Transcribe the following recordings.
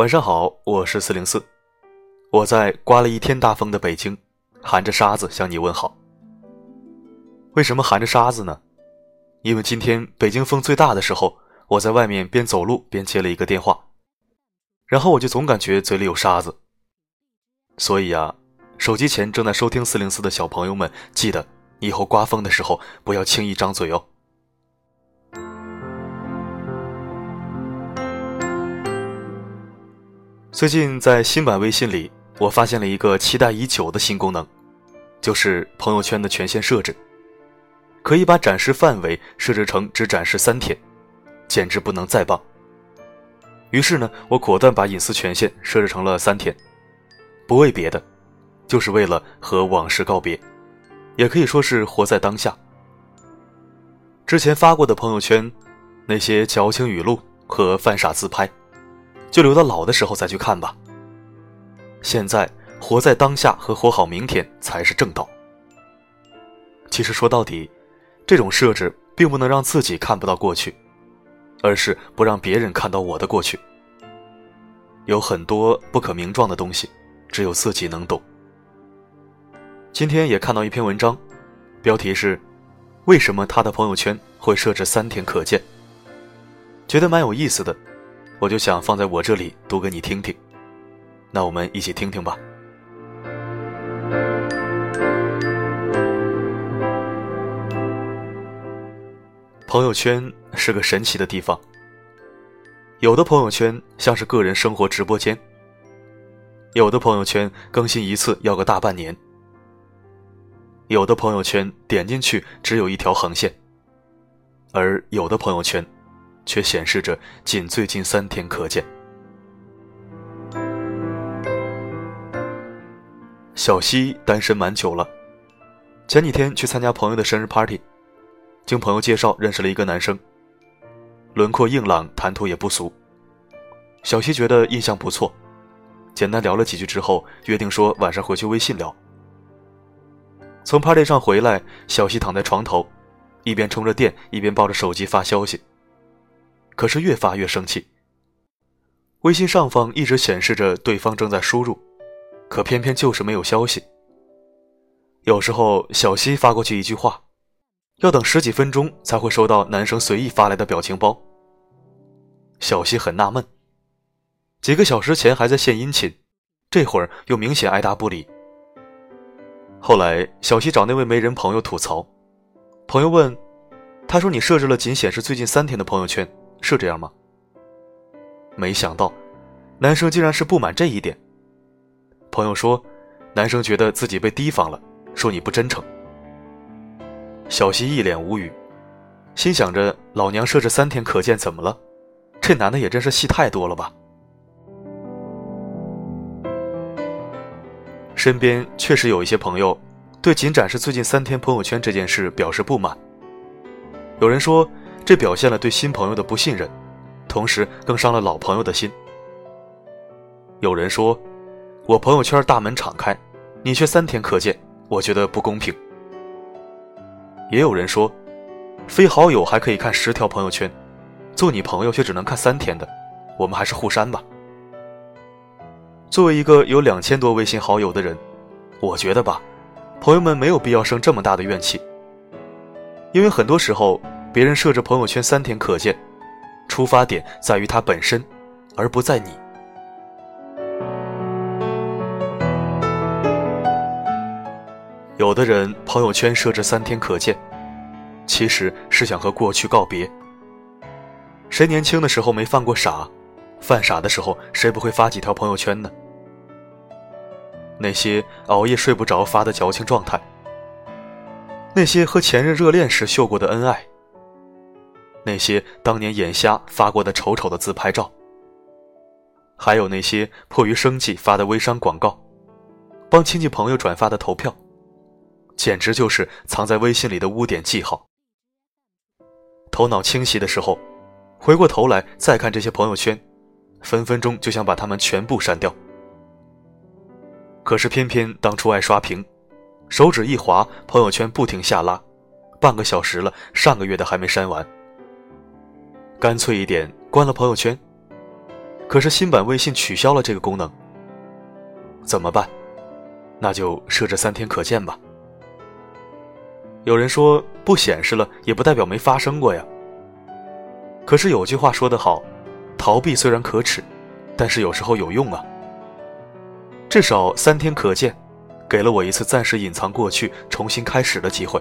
晚上好，我是四零四，我在刮了一天大风的北京，含着沙子向你问好。为什么含着沙子呢？因为今天北京风最大的时候，我在外面边走路边接了一个电话，然后我就总感觉嘴里有沙子。所以啊，手机前正在收听四零四的小朋友们，记得以后刮风的时候不要轻易张嘴哦。最近在新版微信里，我发现了一个期待已久的新功能，就是朋友圈的权限设置，可以把展示范围设置成只展示三天，简直不能再棒。于是呢，我果断把隐私权限设置成了三天，不为别的，就是为了和往事告别，也可以说是活在当下。之前发过的朋友圈，那些矫情语录和犯傻自拍。就留到老的时候再去看吧。现在活在当下和活好明天才是正道。其实说到底，这种设置并不能让自己看不到过去，而是不让别人看到我的过去。有很多不可名状的东西，只有自己能懂。今天也看到一篇文章，标题是“为什么他的朋友圈会设置三天可见”，觉得蛮有意思的。我就想放在我这里读给你听听，那我们一起听听吧。朋友圈是个神奇的地方，有的朋友圈像是个人生活直播间，有的朋友圈更新一次要个大半年，有的朋友圈点进去只有一条横线，而有的朋友圈。却显示着仅最近三天可见。小西单身蛮久了，前几天去参加朋友的生日 party，经朋友介绍认识了一个男生，轮廓硬朗，谈吐也不俗。小西觉得印象不错，简单聊了几句之后，约定说晚上回去微信聊。从 party 上回来，小西躺在床头，一边充着电，一边抱着手机发消息。可是越发越生气。微信上方一直显示着对方正在输入，可偏偏就是没有消息。有时候小西发过去一句话，要等十几分钟才会收到男生随意发来的表情包。小西很纳闷，几个小时前还在献殷勤，这会儿又明显爱答不理。后来小西找那位媒人朋友吐槽，朋友问，他说你设置了仅显示最近三天的朋友圈。是这样吗？没想到，男生竟然是不满这一点。朋友说，男生觉得自己被提防了，说你不真诚。小西一脸无语，心想着老娘设置三天可见怎么了？这男的也真是戏太多了吧。身边确实有一些朋友，对仅展示最近三天朋友圈这件事表示不满。有人说。这表现了对新朋友的不信任，同时更伤了老朋友的心。有人说：“我朋友圈大门敞开，你却三天可见，我觉得不公平。”也有人说：“非好友还可以看十条朋友圈，做你朋友却只能看三天的，我们还是互删吧。”作为一个有两千多微信好友的人，我觉得吧，朋友们没有必要生这么大的怨气，因为很多时候。别人设置朋友圈三天可见，出发点在于他本身，而不在你。有的人朋友圈设置三天可见，其实是想和过去告别。谁年轻的时候没犯过傻？犯傻的时候谁不会发几条朋友圈呢？那些熬夜睡不着发的矫情状态，那些和前任热恋时秀过的恩爱。那些当年眼瞎发过的丑丑的自拍照，还有那些迫于生计发的微商广告，帮亲戚朋友转发的投票，简直就是藏在微信里的污点记号。头脑清晰的时候，回过头来再看这些朋友圈，分分钟就想把他们全部删掉。可是偏偏当初爱刷屏，手指一滑，朋友圈不停下拉，半个小时了，上个月的还没删完。干脆一点，关了朋友圈。可是新版微信取消了这个功能，怎么办？那就设置三天可见吧。有人说不显示了也不代表没发生过呀。可是有句话说得好，逃避虽然可耻，但是有时候有用啊。至少三天可见，给了我一次暂时隐藏过去、重新开始的机会。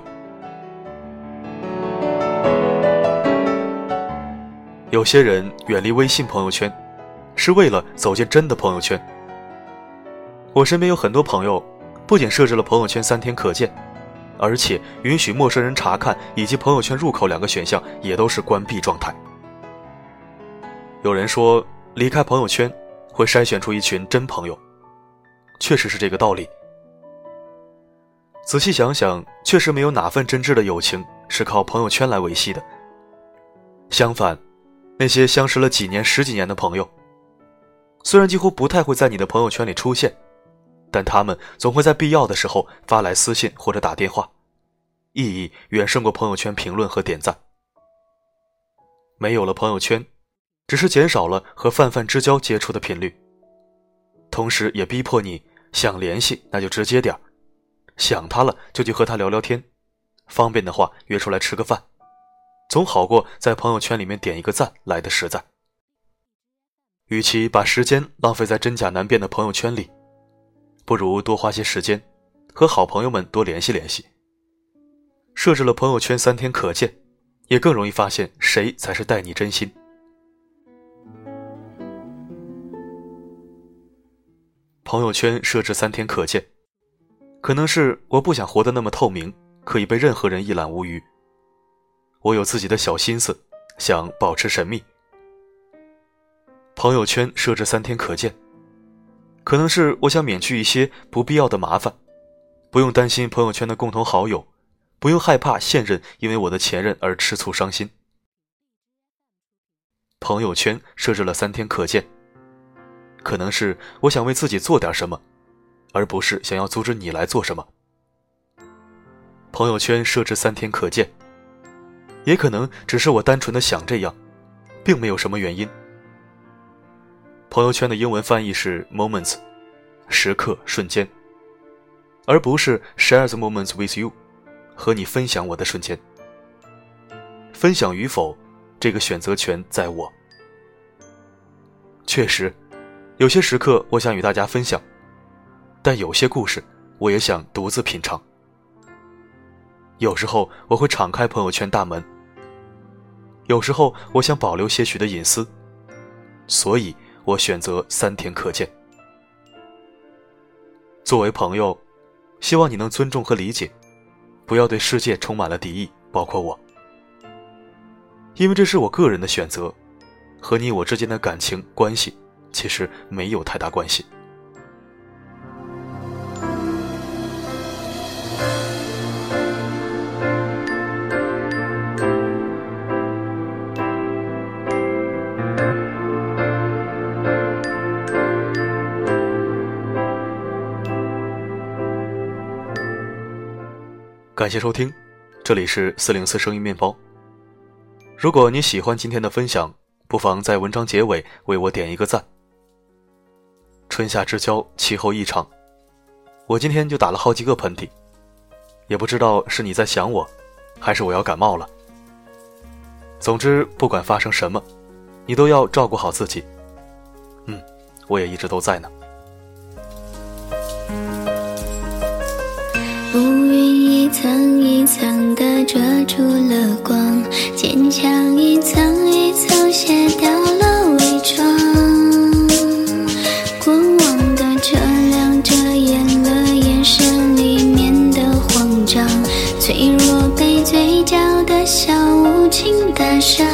有些人远离微信朋友圈，是为了走进真的朋友圈。我身边有很多朋友，不仅设置了朋友圈三天可见。而且允许陌生人查看以及朋友圈入口两个选项也都是关闭状态。有人说离开朋友圈会筛选出一群真朋友，确实是这个道理。仔细想想，确实没有哪份真挚的友情是靠朋友圈来维系的。相反，那些相识了几年、十几年的朋友，虽然几乎不太会在你的朋友圈里出现。但他们总会在必要的时候发来私信或者打电话，意义远胜过朋友圈评论和点赞。没有了朋友圈，只是减少了和泛泛之交接触的频率，同时也逼迫你想联系那就直接点想他了就去和他聊聊天，方便的话约出来吃个饭，总好过在朋友圈里面点一个赞来的实在。与其把时间浪费在真假难辨的朋友圈里。不如多花些时间，和好朋友们多联系联系。设置了朋友圈三天可见，也更容易发现谁才是待你真心。朋友圈设置三天可见，可能是我不想活得那么透明，可以被任何人一览无余。我有自己的小心思，想保持神秘。朋友圈设置三天可见。可能是我想免去一些不必要的麻烦，不用担心朋友圈的共同好友，不用害怕现任因为我的前任而吃醋伤心。朋友圈设置了三天可见，可能是我想为自己做点什么，而不是想要阻止你来做什么。朋友圈设置三天可见，也可能只是我单纯的想这样，并没有什么原因。朋友圈的英文翻译是 moments，时刻、瞬间，而不是 share the moments with you，和你分享我的瞬间。分享与否，这个选择权在我。确实，有些时刻我想与大家分享，但有些故事我也想独自品尝。有时候我会敞开朋友圈大门，有时候我想保留些许的隐私，所以。我选择三天可见。作为朋友，希望你能尊重和理解，不要对世界充满了敌意，包括我，因为这是我个人的选择，和你我之间的感情关系其实没有太大关系。感谢收听，这里是四零四声音面包。如果你喜欢今天的分享，不妨在文章结尾为我点一个赞。春夏之交，气候异常，我今天就打了好几个喷嚏，也不知道是你在想我，还是我要感冒了。总之，不管发生什么，你都要照顾好自己。嗯，我也一直都在呢。层一层的遮住了光，坚强一层一层卸掉了伪装。过往的车辆遮掩了眼神里面的慌张，脆弱被嘴角的笑无情打伤。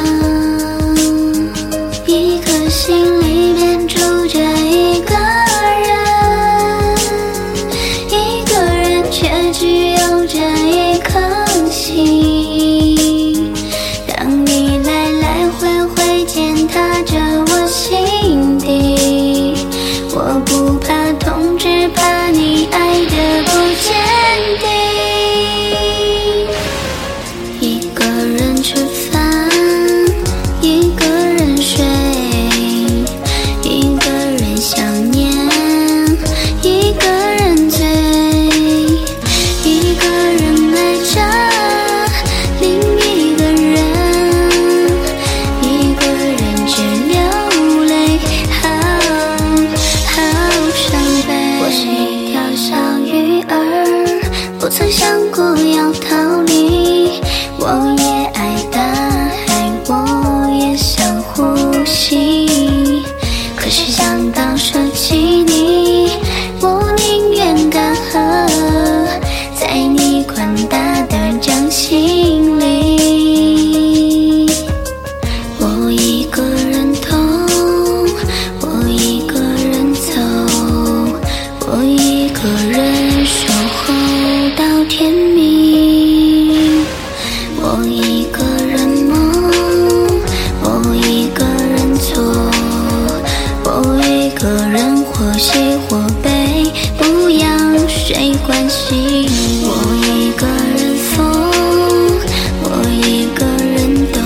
我人守候到天明，我一个人梦，我一个人错，我一个人或喜或悲，不要谁关心，我一个人疯，我一个人懂，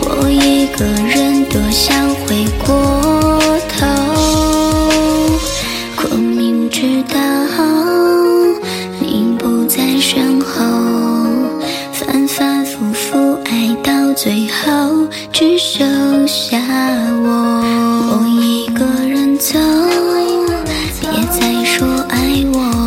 我一个人多想。不爱我。